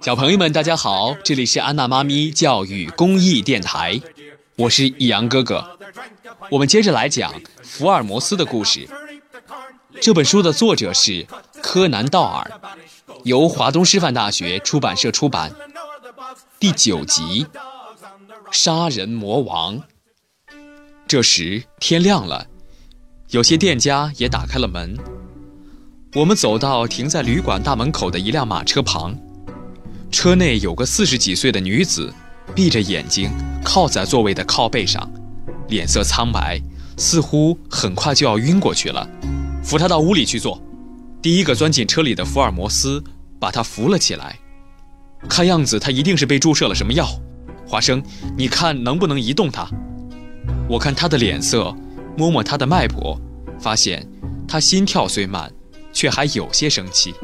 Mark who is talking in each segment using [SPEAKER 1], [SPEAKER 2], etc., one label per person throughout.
[SPEAKER 1] 小朋友们，大家好，这里是安娜妈咪教育公益电台，我是易阳哥哥。我们接着来讲福尔摩斯的故事。这本书的作者是柯南·道尔，由华东师范大学出版社出版。第九集，杀人魔王。这时天亮了，有些店家也打开了门。我们走到停在旅馆大门口的一辆马车旁，车内有个四十几岁的女子，闭着眼睛靠在座位的靠背上，脸色苍白，似乎很快就要晕过去了。扶她到屋里去坐。第一个钻进车里的福尔摩斯把她扶了起来，看样子她一定是被注射了什么药。华生，你看能不能移动她？我看她的脸色，摸摸她的脉搏，发现她心跳虽慢。却还有些生气，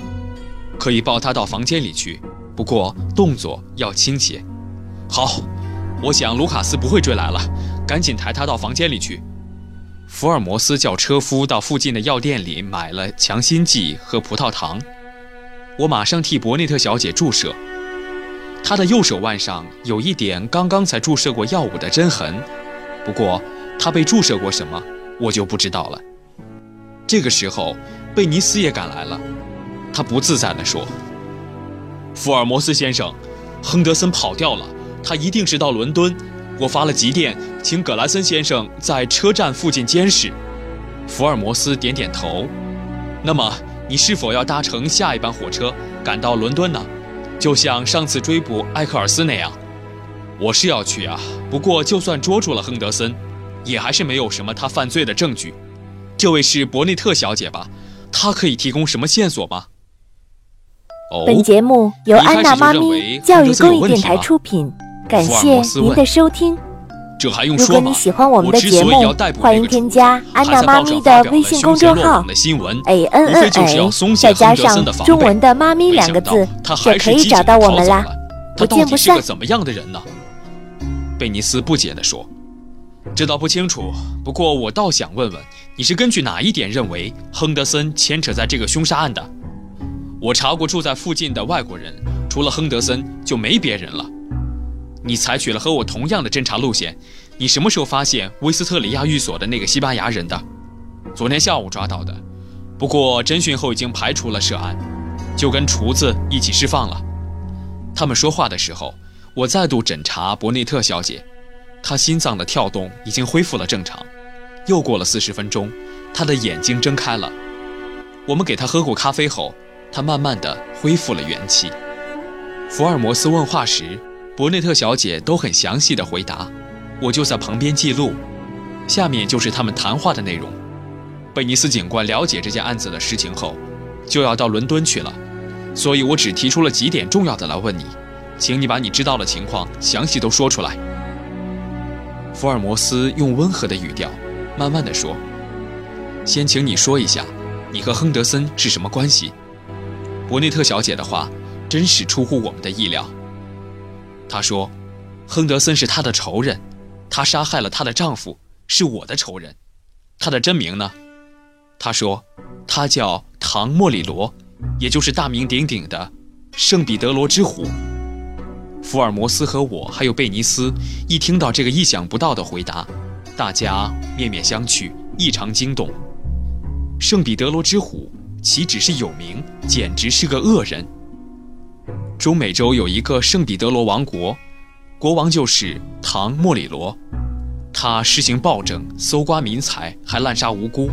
[SPEAKER 1] 可以抱他到房间里去，不过动作要轻些。好，我想卢卡斯不会追来了，赶紧抬他到房间里去。福尔摩斯叫车夫到附近的药店里买了强心剂和葡萄糖。我马上替伯内特小姐注射，她的右手腕上有一点刚刚才注射过药物的针痕，不过她被注射过什么，我就不知道了。这个时候。贝尼斯也赶来了，他不自在地说：“福尔摩斯先生，亨德森跑掉了，他一定是到伦敦。我发了急电，请葛莱森先生在车站附近监视。”福尔摩斯点点头。那么，你是否要搭乘下一班火车赶到伦敦呢？就像上次追捕埃克尔斯那样？我是要去啊，不过就算捉住了亨德森，也还是没有什么他犯罪的证据。这位是伯内特小姐吧？他可以提供什么线索吗？
[SPEAKER 2] 本节目由安娜妈咪教育公益电台出品，感谢您的收听。
[SPEAKER 1] 这还用
[SPEAKER 2] 说吗？如果你喜欢我们的节目，欢迎添加安娜妈咪的微信公众号 a n n a，再加上中文的“妈咪”两个字，就可以找到我们啦。不见不散。
[SPEAKER 1] 怎么样的人呢？贝尼斯不解地说。这倒不清楚，不过我倒想问问，你是根据哪一点认为亨德森牵扯在这个凶杀案的？我查过住在附近的外国人，除了亨德森就没别人了。你采取了和我同样的侦查路线，你什么时候发现威斯特里亚寓所的那个西班牙人的？昨天下午抓到的，不过侦讯后已经排除了涉案，就跟厨子一起释放了。他们说话的时候，我再度诊查伯内特小姐。他心脏的跳动已经恢复了正常。又过了四十分钟，他的眼睛睁开了。我们给他喝过咖啡后，他慢慢的恢复了元气。福尔摩斯问话时，伯内特小姐都很详细的回答，我就在旁边记录。下面就是他们谈话的内容。贝尼斯警官了解这件案子的实情后，就要到伦敦去了，所以我只提出了几点重要的来问你，请你把你知道的情况详细都说出来。福尔摩斯用温和的语调，慢慢的说：“先请你说一下，你和亨德森是什么关系？”伯内特小姐的话，真是出乎我们的意料。她说：“亨德森是她的仇人，她杀害了她的丈夫，是我的仇人。她的真名呢？”她说：“她叫唐·莫里罗，也就是大名鼎鼎的圣彼得罗之虎。”福尔摩斯和我还有贝尼斯，一听到这个意想不到的回答，大家面面相觑，异常惊动。圣彼得罗之虎岂止是有名，简直是个恶人。中美洲有一个圣彼得罗王国，国王就是唐·莫里罗，他施行暴政，搜刮民财，还滥杀无辜，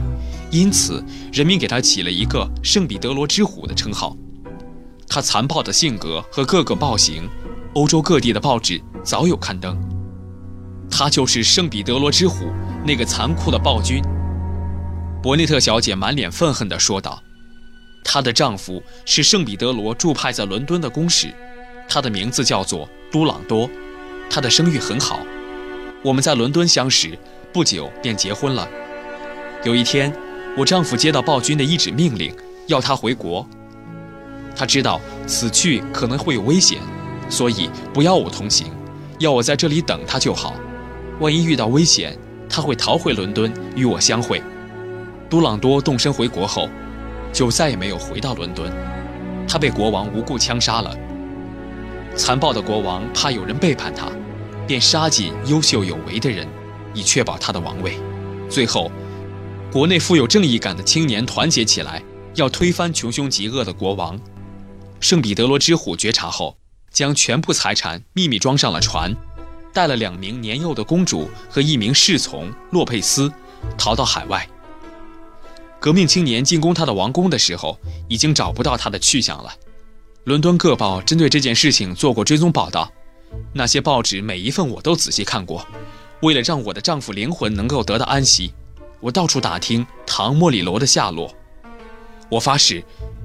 [SPEAKER 1] 因此人民给他起了一个圣彼得罗之虎的称号。他残暴的性格和各个暴行。欧洲各地的报纸早有刊登，他就是圣彼得罗之虎，那个残酷的暴君。伯内特小姐满脸愤恨地说道：“她的丈夫是圣彼得罗驻派在伦敦的公使，他的名字叫做都朗多，他的声誉很好。我们在伦敦相识，不久便结婚了。有一天，我丈夫接到暴君的一纸命令，要他回国。他知道此去可能会有危险。”所以不要我同行，要我在这里等他就好。万一遇到危险，他会逃回伦敦与我相会。杜朗多动身回国后，就再也没有回到伦敦。他被国王无故枪杀了。残暴的国王怕有人背叛他，便杀尽优秀有为的人，以确保他的王位。最后，国内富有正义感的青年团结起来，要推翻穷凶极恶的国王。圣彼得罗之虎觉察后，将全部财产秘密装上了船，带了两名年幼的公主和一名侍从洛佩斯，逃到海外。革命青年进攻他的王宫的时候，已经找不到他的去向了。伦敦各报针对这件事情做过追踪报道，那些报纸每一份我都仔细看过。为了让我的丈夫灵魂能够得到安息，我到处打听唐莫里罗的下落。我发誓，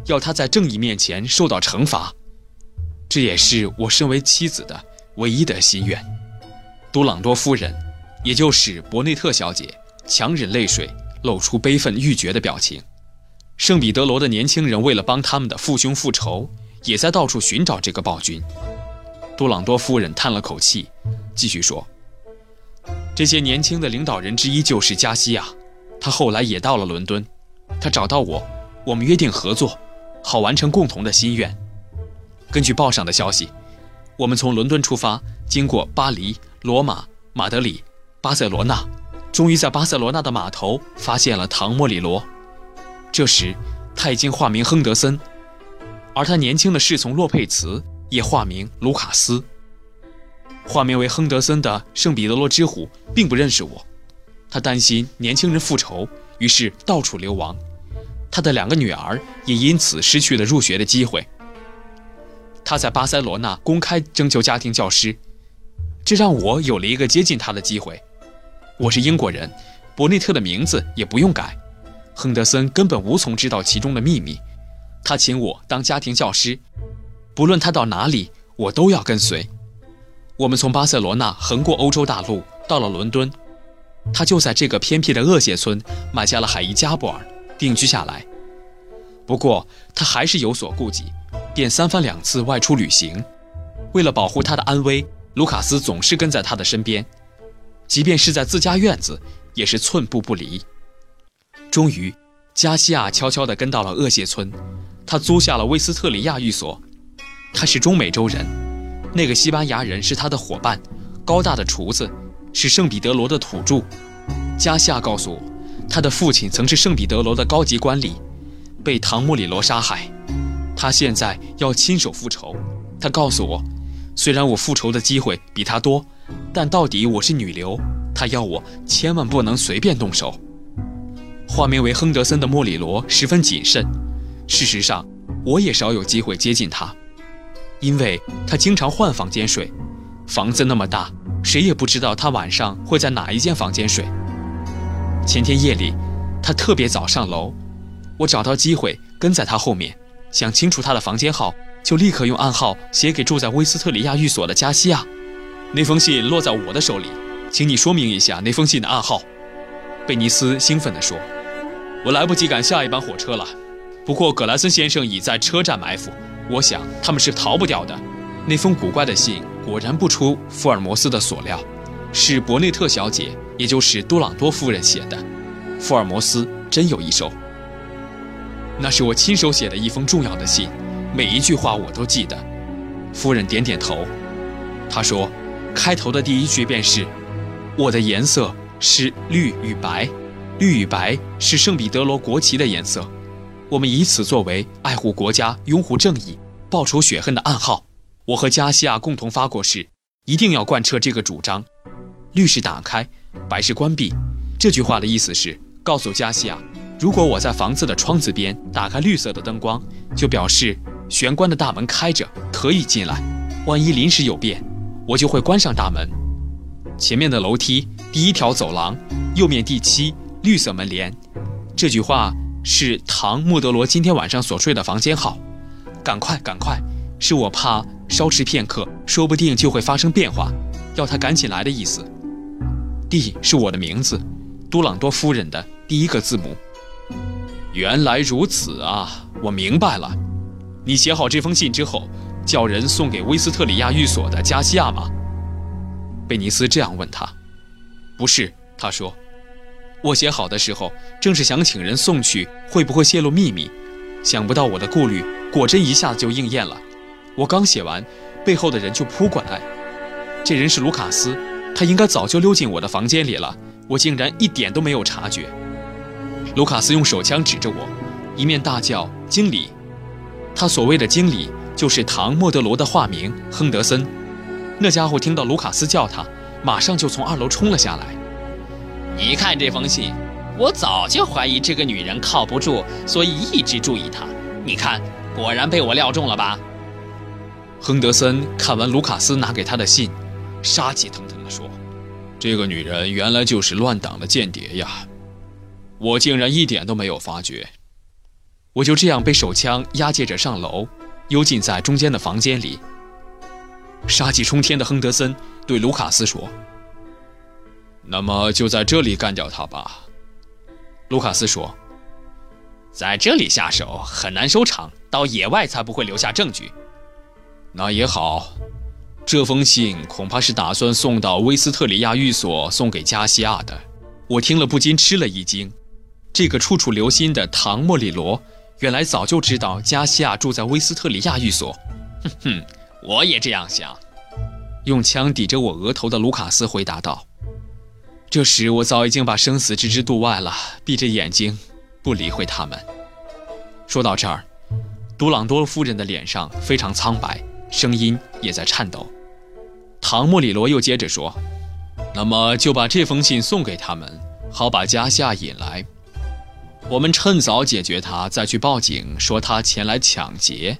[SPEAKER 1] 要他在正义面前受到惩罚。这也是我身为妻子的唯一的心愿。多朗多夫人，也就是伯内特小姐，强忍泪水。露出悲愤欲绝的表情。圣彼得罗的年轻人为了帮他们的父兄复仇，也在到处寻找这个暴君。多朗多夫人叹了口气，继续说：“这些年轻的领导人之一就是加西亚，他后来也到了伦敦。他找到我，我们约定合作，好完成共同的心愿。根据报上的消息，我们从伦敦出发，经过巴黎、罗马、马德里、巴塞罗那。”终于在巴塞罗那的码头发现了唐·莫里罗。这时，他已经化名亨德森，而他年轻的侍从洛佩茨也化名卢卡斯。化名为亨德森的圣彼得罗之虎并不认识我，他担心年轻人复仇，于是到处流亡。他的两个女儿也因此失去了入学的机会。他在巴塞罗那公开征求家庭教师，这让我有了一个接近他的机会。我是英国人，伯内特的名字也不用改。亨德森根本无从知道其中的秘密。他请我当家庭教师，不论他到哪里，我都要跟随。我们从巴塞罗那横过欧洲大陆，到了伦敦。他就在这个偏僻的厄谢村买下了海伊加布尔，定居下来。不过他还是有所顾忌，便三番两次外出旅行。为了保护他的安危，卢卡斯总是跟在他的身边。即便是在自家院子，也是寸步不离。终于，加西亚悄悄地跟到了厄谢村，他租下了威斯特里亚寓所。他是中美洲人，那个西班牙人是他的伙伴，高大的厨子是圣彼得罗的土著。加西亚告诉我，他的父亲曾是圣彼得罗的高级官吏，被唐莫里罗杀害。他现在要亲手复仇。他告诉我，虽然我复仇的机会比他多。但到底我是女流，他要我千万不能随便动手。化名为亨德森的莫里罗十分谨慎，事实上，我也少有机会接近他，因为他经常换房间睡，房子那么大，谁也不知道他晚上会在哪一间房间睡。前天夜里，他特别早上楼，我找到机会跟在他后面，想清楚他的房间号，就立刻用暗号写给住在威斯特里亚寓所的加西亚。那封信落在我的手里，请你说明一下那封信的暗号。”贝尼斯兴奋地说，“我来不及赶下一班火车了。不过葛莱森先生已在车站埋伏，我想他们是逃不掉的。”那封古怪的信果然不出福尔摩斯的所料，是伯内特小姐，也就是多朗多夫人写的。福尔摩斯真有一手。那是我亲手写的一封重要的信，每一句话我都记得。夫人点点头，她说。开头的第一句便是：“我的颜色是绿与白，绿与白是圣彼得罗国旗的颜色。我们以此作为爱护国家、拥护正义、报仇雪恨的暗号。我和加西亚共同发过誓，一定要贯彻这个主张。绿是打开，白是关闭。这句话的意思是告诉加西亚，如果我在房子的窗子边打开绿色的灯光，就表示玄关的大门开着，可以进来。万一临时有变。”我就会关上大门。前面的楼梯，第一条走廊，右面第七绿色门帘。这句话是唐·莫德罗今天晚上所睡的房间号。赶快，赶快！是我怕稍迟片刻，说不定就会发生变化，要他赶紧来的意思。D 是我的名字，多朗多夫人的第一个字母。原来如此啊，我明白了。你写好这封信之后。叫人送给威斯特里亚寓所的加西亚吗？贝尼斯这样问他。不是，他说。我写好的时候，正是想请人送去，会不会泄露秘密？想不到我的顾虑果真一下子就应验了。我刚写完，背后的人就扑过来。这人是卢卡斯，他应该早就溜进我的房间里了，我竟然一点都没有察觉。卢卡斯用手枪指着我，一面大叫：“经理！”他所谓的经理，就是唐·莫德罗的化名亨德森。那家伙听到卢卡斯叫他，马上就从二楼冲了下来。
[SPEAKER 3] 你看这封信。我早就怀疑这个女人靠不住，所以一直注意她。你看，果然被我料中了吧？
[SPEAKER 1] 亨德森看完卢卡斯拿给他的信，杀气腾腾地说：“这个女人原来就是乱党的间谍呀！我竟然一点都没有发觉。”我就这样被手枪押解着上楼，幽禁在中间的房间里。杀气冲天的亨德森对卢卡斯说：“那么就在这里干掉他吧。”卢卡斯说：“
[SPEAKER 3] 在这里下手很难收场，到野外才不会留下证据。”
[SPEAKER 1] 那也好，这封信恐怕是打算送到威斯特里亚寓所送给加西亚的。我听了不禁吃了一惊。这个处处留心的唐·莫里罗，原来早就知道加西亚住在威斯特里亚寓所。
[SPEAKER 3] 哼哼，我也这样想。
[SPEAKER 1] 用枪抵着我额头的卢卡斯回答道。这时我早已经把生死置之度外了，闭着眼睛，不理会他们。说到这儿，杜朗多夫人的脸上非常苍白，声音也在颤抖。唐·莫里罗又接着说：“那么就把这封信送给他们，好把加夏引来。我们趁早解决他，再去报警说他前来抢劫。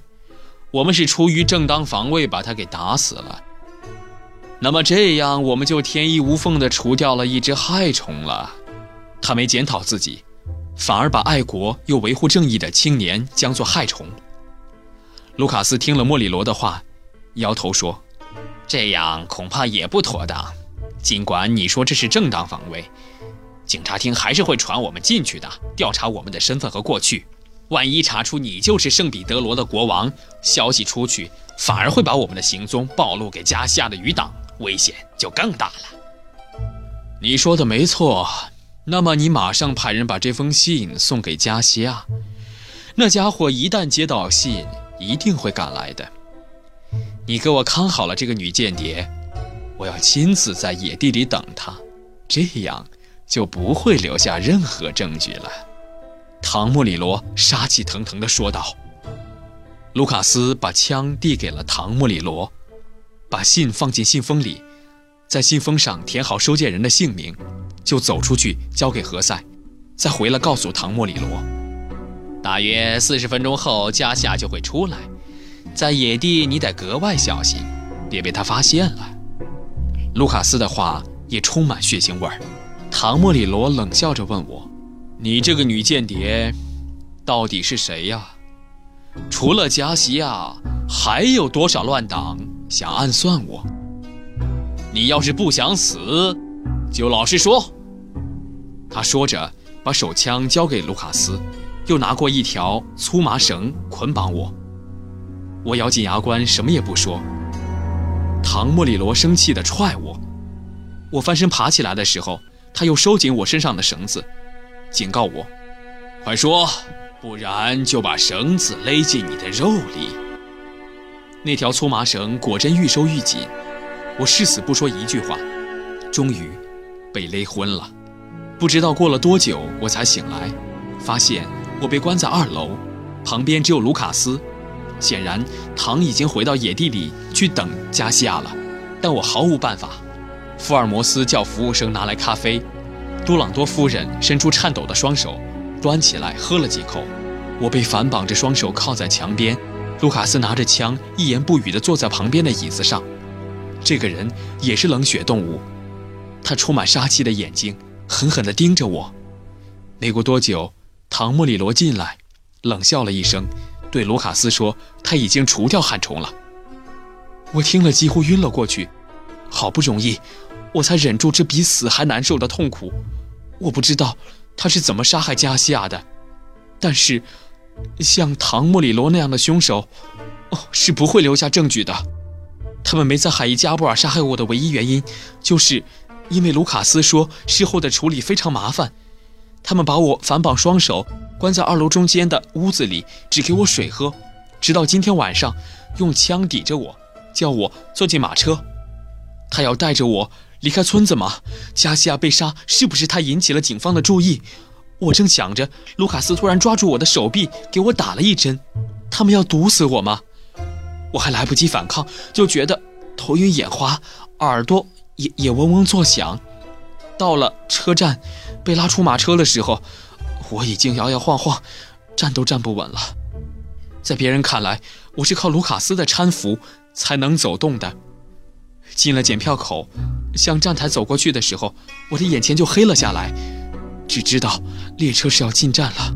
[SPEAKER 1] 我们是出于正当防卫把他给打死了。”那么这样，我们就天衣无缝地除掉了一只害虫了。他没检讨自己，反而把爱国又维护正义的青年将作害虫。卢卡斯听了莫里罗的话，摇头说：“
[SPEAKER 3] 这样恐怕也不妥当。尽管你说这是正当防卫，警察厅还是会传我们进去的，调查我们的身份和过去。万一查出你就是圣彼得罗的国王，消息出去，反而会把我们的行踪暴露给加西亚的余党。”危险就更大了。
[SPEAKER 1] 你说的没错，那么你马上派人把这封信送给加西亚。那家伙一旦接到信，一定会赶来的。你给我看好了这个女间谍，我要亲自在野地里等她，这样就不会留下任何证据了。唐·莫里罗杀气腾腾地说道。卢卡斯把枪递给了唐·莫里罗。把信放进信封里，在信封上填好收件人的姓名，就走出去交给何塞，再回来告诉唐·莫里罗，
[SPEAKER 3] 大约四十分钟后加夏就会出来，在野地你得格外小心，别被他发现了。
[SPEAKER 1] 卢卡斯的话也充满血腥味儿。唐·莫里罗冷笑着问我：“你这个女间谍，到底是谁呀？除了加西亚，还有多少乱党？”想暗算我？你要是不想死，就老实说。他说着，把手枪交给卢卡斯，又拿过一条粗麻绳捆绑我。我咬紧牙关，什么也不说。唐·莫里罗生气地踹我，我翻身爬起来的时候，他又收紧我身上的绳子，警告我：“快说，不然就把绳子勒进你的肉里。”那条粗麻绳果真愈收愈紧，我誓死不说一句话，终于被勒昏了。不知道过了多久，我才醒来，发现我被关在二楼，旁边只有卢卡斯。显然，唐已经回到野地里去等加西亚了，但我毫无办法。福尔摩斯叫服务生拿来咖啡，杜朗多夫人伸出颤抖的双手，端起来喝了几口。我被反绑着，双手靠在墙边。卢卡斯拿着枪，一言不语地坐在旁边的椅子上。这个人也是冷血动物，他充满杀气的眼睛狠狠地盯着我。没过多久，唐·莫里罗进来，冷笑了一声，对卢卡斯说：“他已经除掉害虫了。”我听了几乎晕了过去。好不容易，我才忍住这比死还难受的痛苦。我不知道他是怎么杀害加西亚的，但是。像唐·莫里罗那样的凶手，哦，是不会留下证据的。他们没在海伊加布尔杀害我的唯一原因，就是因为卢卡斯说事后的处理非常麻烦。他们把我反绑双手，关在二楼中间的屋子里，只给我水喝。直到今天晚上，用枪抵着我，叫我坐进马车。他要带着我离开村子吗？加西亚被杀，是不是他引起了警方的注意？我正想着，卢卡斯突然抓住我的手臂，给我打了一针。他们要毒死我吗？我还来不及反抗，就觉得头晕眼花，耳朵也也嗡嗡作响。到了车站，被拉出马车的时候，我已经摇摇晃晃，站都站不稳了。在别人看来，我是靠卢卡斯的搀扶才能走动的。进了检票口，向站台走过去的时候，我的眼前就黑了下来。只知道列车是要进站了，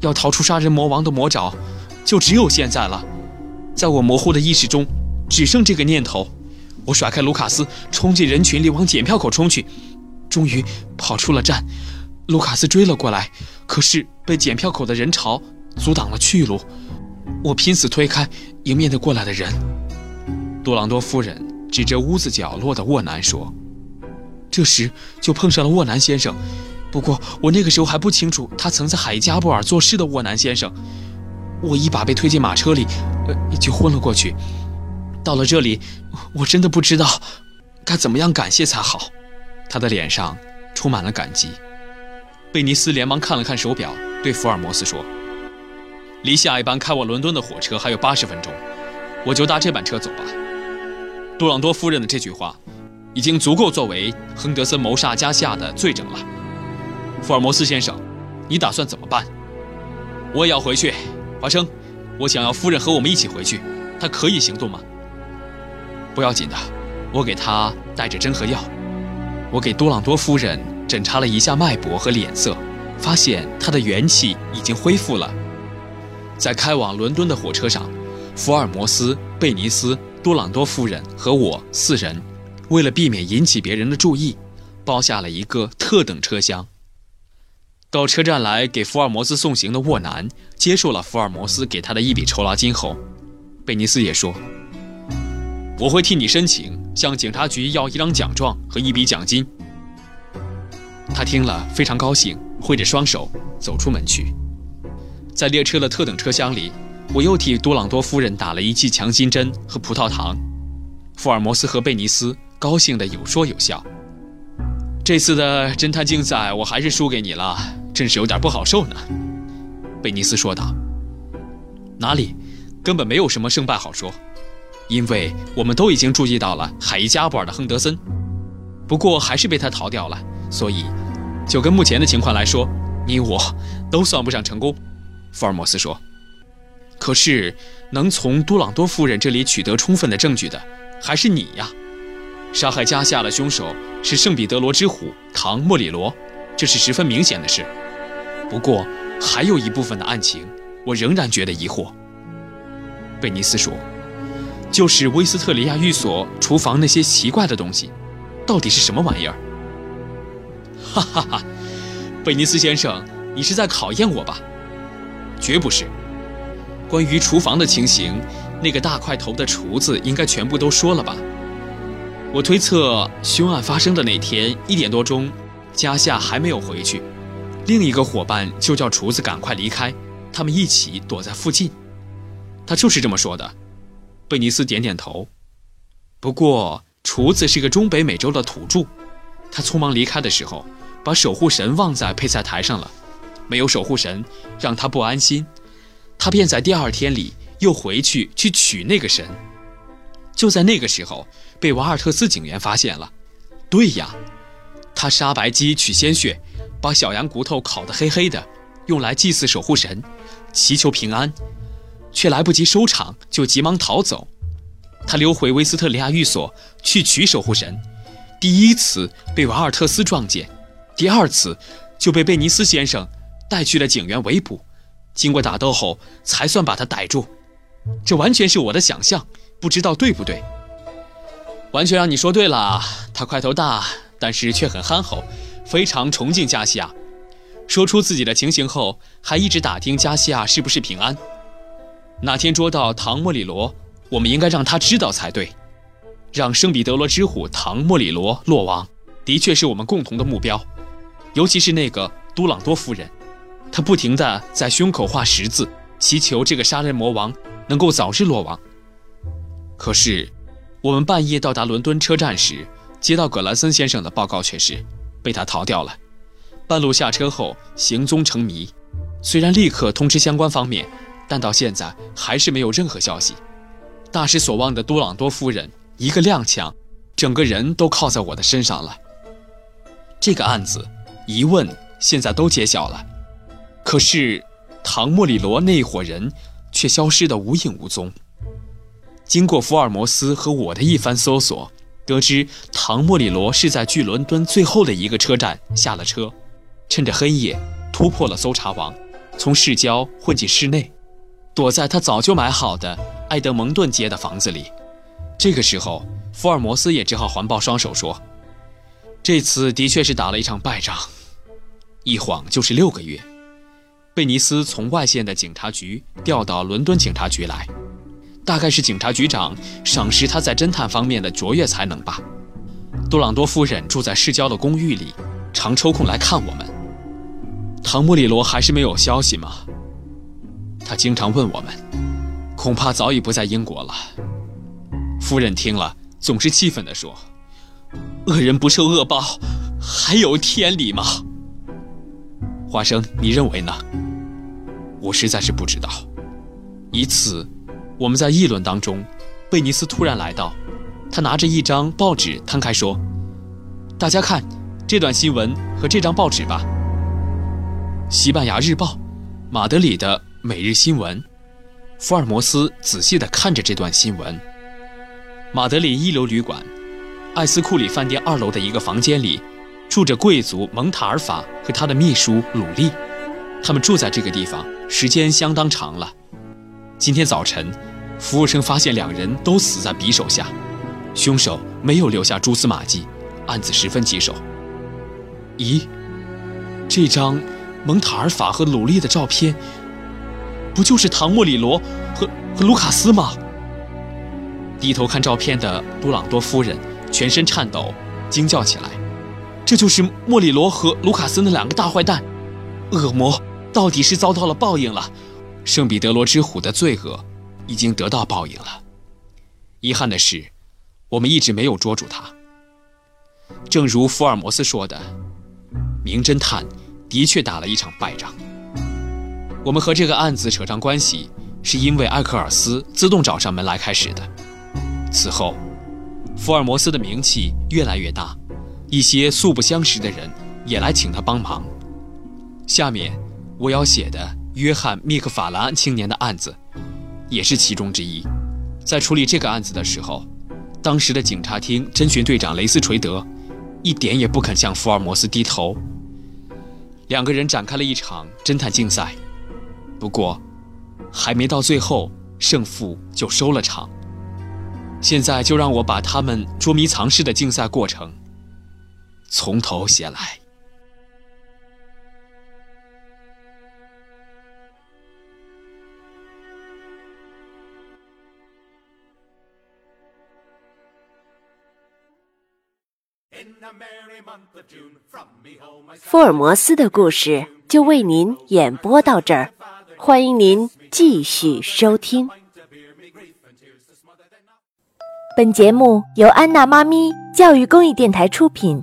[SPEAKER 1] 要逃出杀人魔王的魔爪，就只有现在了。在我模糊的意识中，只剩这个念头。我甩开卢卡斯，冲进人群里往检票口冲去。终于跑出了站，卢卡斯追了过来，可是被检票口的人潮阻挡了去路。我拼死推开迎面的过来的人。杜朗多夫人指着屋子角落的沃南说：“这时就碰上了沃南先生。不过我那个时候还不清楚他曾在海加布尔做事的沃南先生。我一把被推进马车里，呃，就昏了过去。到了这里，我真的不知道该怎么样感谢才好。”他的脸上充满了感激。贝尼斯连忙看了看手表，对福尔摩斯说。离下一班开往伦敦的火车还有八十分钟，我就搭这班车走吧。杜朗多夫人的这句话，已经足够作为亨德森谋杀加西亚的罪证了。福尔摩斯先生，你打算怎么办？我也要回去，华生，我想要夫人和我们一起回去，她可以行动吗？不要紧的，我给她带着针和药。我给多朗多夫人诊查了一下脉搏和脸色，发现她的元气已经恢复了。在开往伦敦的火车上，福尔摩斯、贝尼斯、多朗多夫人和我四人，为了避免引起别人的注意，包下了一个特等车厢。到车站来给福尔摩斯送行的沃南接受了福尔摩斯给他的一笔酬劳金后，贝尼斯也说：“我会替你申请向警察局要一张奖状和一笔奖金。”他听了非常高兴，挥着双手走出门去。在列车的特等车厢里，我又替多朗多夫人打了一剂强心针和葡萄糖。福尔摩斯和贝尼斯高兴的有说有笑。这次的侦探竞赛，我还是输给你了，真是有点不好受呢。贝尼斯说道。哪里，根本没有什么胜败好说，因为我们都已经注意到了海伊加布尔的亨德森，不过还是被他逃掉了，所以，就跟目前的情况来说，你我都算不上成功。福尔摩斯说：“可是，能从多朗多夫人这里取得充分的证据的，还是你呀。杀害加夏的凶手是圣彼得罗之虎唐莫里罗，这是十分明显的事。不过，还有一部分的案情，我仍然觉得疑惑。”贝尼斯说：“就是威斯特里亚寓所厨房那些奇怪的东西，到底是什么玩意儿？”哈哈哈，贝尼斯先生，你是在考验我吧？绝不是。关于厨房的情形，那个大块头的厨子应该全部都说了吧？我推测，凶案发生的那天一点多钟，加夏还没有回去，另一个伙伴就叫厨子赶快离开，他们一起躲在附近。他就是这么说的。贝尼斯点点头。不过，厨子是个中北美洲的土著，他匆忙离开的时候，把守护神忘在配菜台上了。没有守护神，让他不安心，他便在第二天里又回去去取那个神。就在那个时候，被瓦尔特斯警员发现了。对呀，他杀白鸡取鲜血，把小羊骨头烤得黑黑的，用来祭祀守护神，祈求平安，却来不及收场，就急忙逃走。他溜回威斯特里亚寓所去取守护神，第一次被瓦尔特斯撞见，第二次就被贝尼斯先生。带去了警员围捕，经过打斗后才算把他逮住。这完全是我的想象，不知道对不对？完全让你说对了。他块头大，但是却很憨厚，非常崇敬加西亚。说出自己的情形后，还一直打听加西亚是不是平安。那天捉到唐莫里罗，我们应该让他知道才对。让圣彼得罗之虎唐莫里罗落网，的确是我们共同的目标，尤其是那个都朗多夫人。他不停地在胸口画十字，祈求这个杀人魔王能够早日落网。可是，我们半夜到达伦敦车站时，接到葛兰森先生的报告却是被他逃掉了。半路下车后行踪成谜，虽然立刻通知相关方面，但到现在还是没有任何消息。大失所望的多朗多夫人一个踉跄，整个人都靠在我的身上了。这个案子疑问现在都揭晓了，可是。唐莫里罗那伙人却消失得无影无踪。经过福尔摩斯和我的一番搜索，得知唐莫里罗是在距伦敦最后的一个车站下了车，趁着黑夜突破了搜查网，从市郊混进市内，躲在他早就买好的埃德蒙顿街的房子里。这个时候，福尔摩斯也只好环抱双手说：“这次的确是打了一场败仗，一晃就是六个月。”贝尼斯从外县的警察局调到伦敦警察局来，大概是警察局长赏识他在侦探方面的卓越才能吧。杜朗多夫人住在市郊的公寓里，常抽空来看我们。唐莫里罗还是没有消息吗？他经常问我们，恐怕早已不在英国了。夫人听了，总是气愤地说：“恶人不受恶报，还有天理吗？”华生，你认为呢？我实在是不知道。一次，我们在议论当中，贝尼斯突然来到，他拿着一张报纸摊开说：“大家看这段新闻和这张报纸吧。”《西班牙日报》，马德里的《每日新闻》。福尔摩斯仔细地看着这段新闻。马德里一流旅馆，艾斯库里饭店二楼的一个房间里，住着贵族蒙塔尔法和他的秘书鲁利。他们住在这个地方时间相当长了。今天早晨，服务生发现两人都死在匕首下，凶手没有留下蛛丝马迹，案子十分棘手。咦，这张蒙塔尔法和鲁利的照片，不就是唐莫里罗和和卢卡斯吗？低头看照片的布朗多夫人全身颤抖，惊叫起来：“这就是莫里罗和卢卡斯那两个大坏蛋，恶魔！”到底是遭到了报应了，圣彼得罗之虎的罪恶已经得到报应了。遗憾的是，我们一直没有捉住他。正如福尔摩斯说的，名侦探的确打了一场败仗。我们和这个案子扯上关系，是因为艾克尔斯自动找上门来开始的。此后，福尔摩斯的名气越来越大，一些素不相识的人也来请他帮忙。下面。我要写的约翰·密克法兰青年的案子，也是其中之一。在处理这个案子的时候，当时的警察厅侦讯队长雷斯垂德，一点也不肯向福尔摩斯低头。两个人展开了一场侦探竞赛，不过，还没到最后，胜负就收了场。现在就让我把他们捉迷藏式的竞赛过程，从头写来。
[SPEAKER 2] 福尔摩斯的故事就为您演播到这儿，欢迎您继续收听。本节目由安娜妈咪教育公益电台出品，